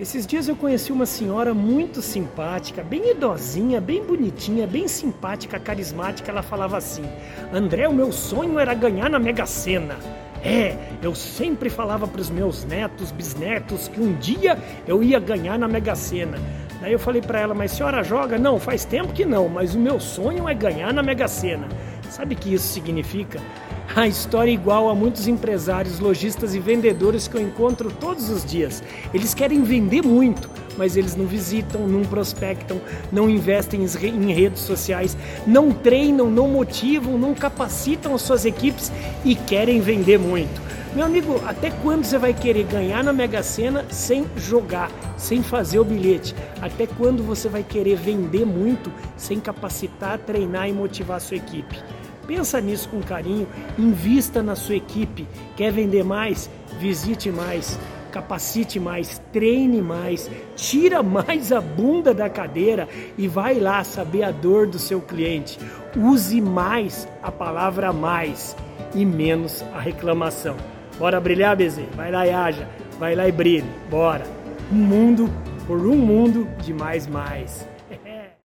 Esses dias eu conheci uma senhora muito simpática, bem idosinha, bem bonitinha, bem simpática, carismática. Ela falava assim: André, o meu sonho era ganhar na Mega Sena. É, eu sempre falava para os meus netos, bisnetos, que um dia eu ia ganhar na Mega Sena. Daí eu falei para ela: Mas senhora joga? Não, faz tempo que não, mas o meu sonho é ganhar na Mega Sena. Sabe o que isso significa? A história é igual a muitos empresários, lojistas e vendedores que eu encontro todos os dias. Eles querem vender muito, mas eles não visitam, não prospectam, não investem em redes sociais, não treinam, não motivam, não capacitam as suas equipes e querem vender muito. Meu amigo, até quando você vai querer ganhar na Mega Sena sem jogar, sem fazer o bilhete? Até quando você vai querer vender muito sem capacitar, treinar e motivar a sua equipe? Pensa nisso com carinho, invista na sua equipe. Quer vender mais? Visite mais, capacite mais, treine mais, tira mais a bunda da cadeira e vai lá saber a dor do seu cliente. Use mais a palavra mais e menos a reclamação. Bora brilhar, Bezê? Vai lá e haja, vai lá e brilhe. Bora. Um mundo por um mundo de mais mais.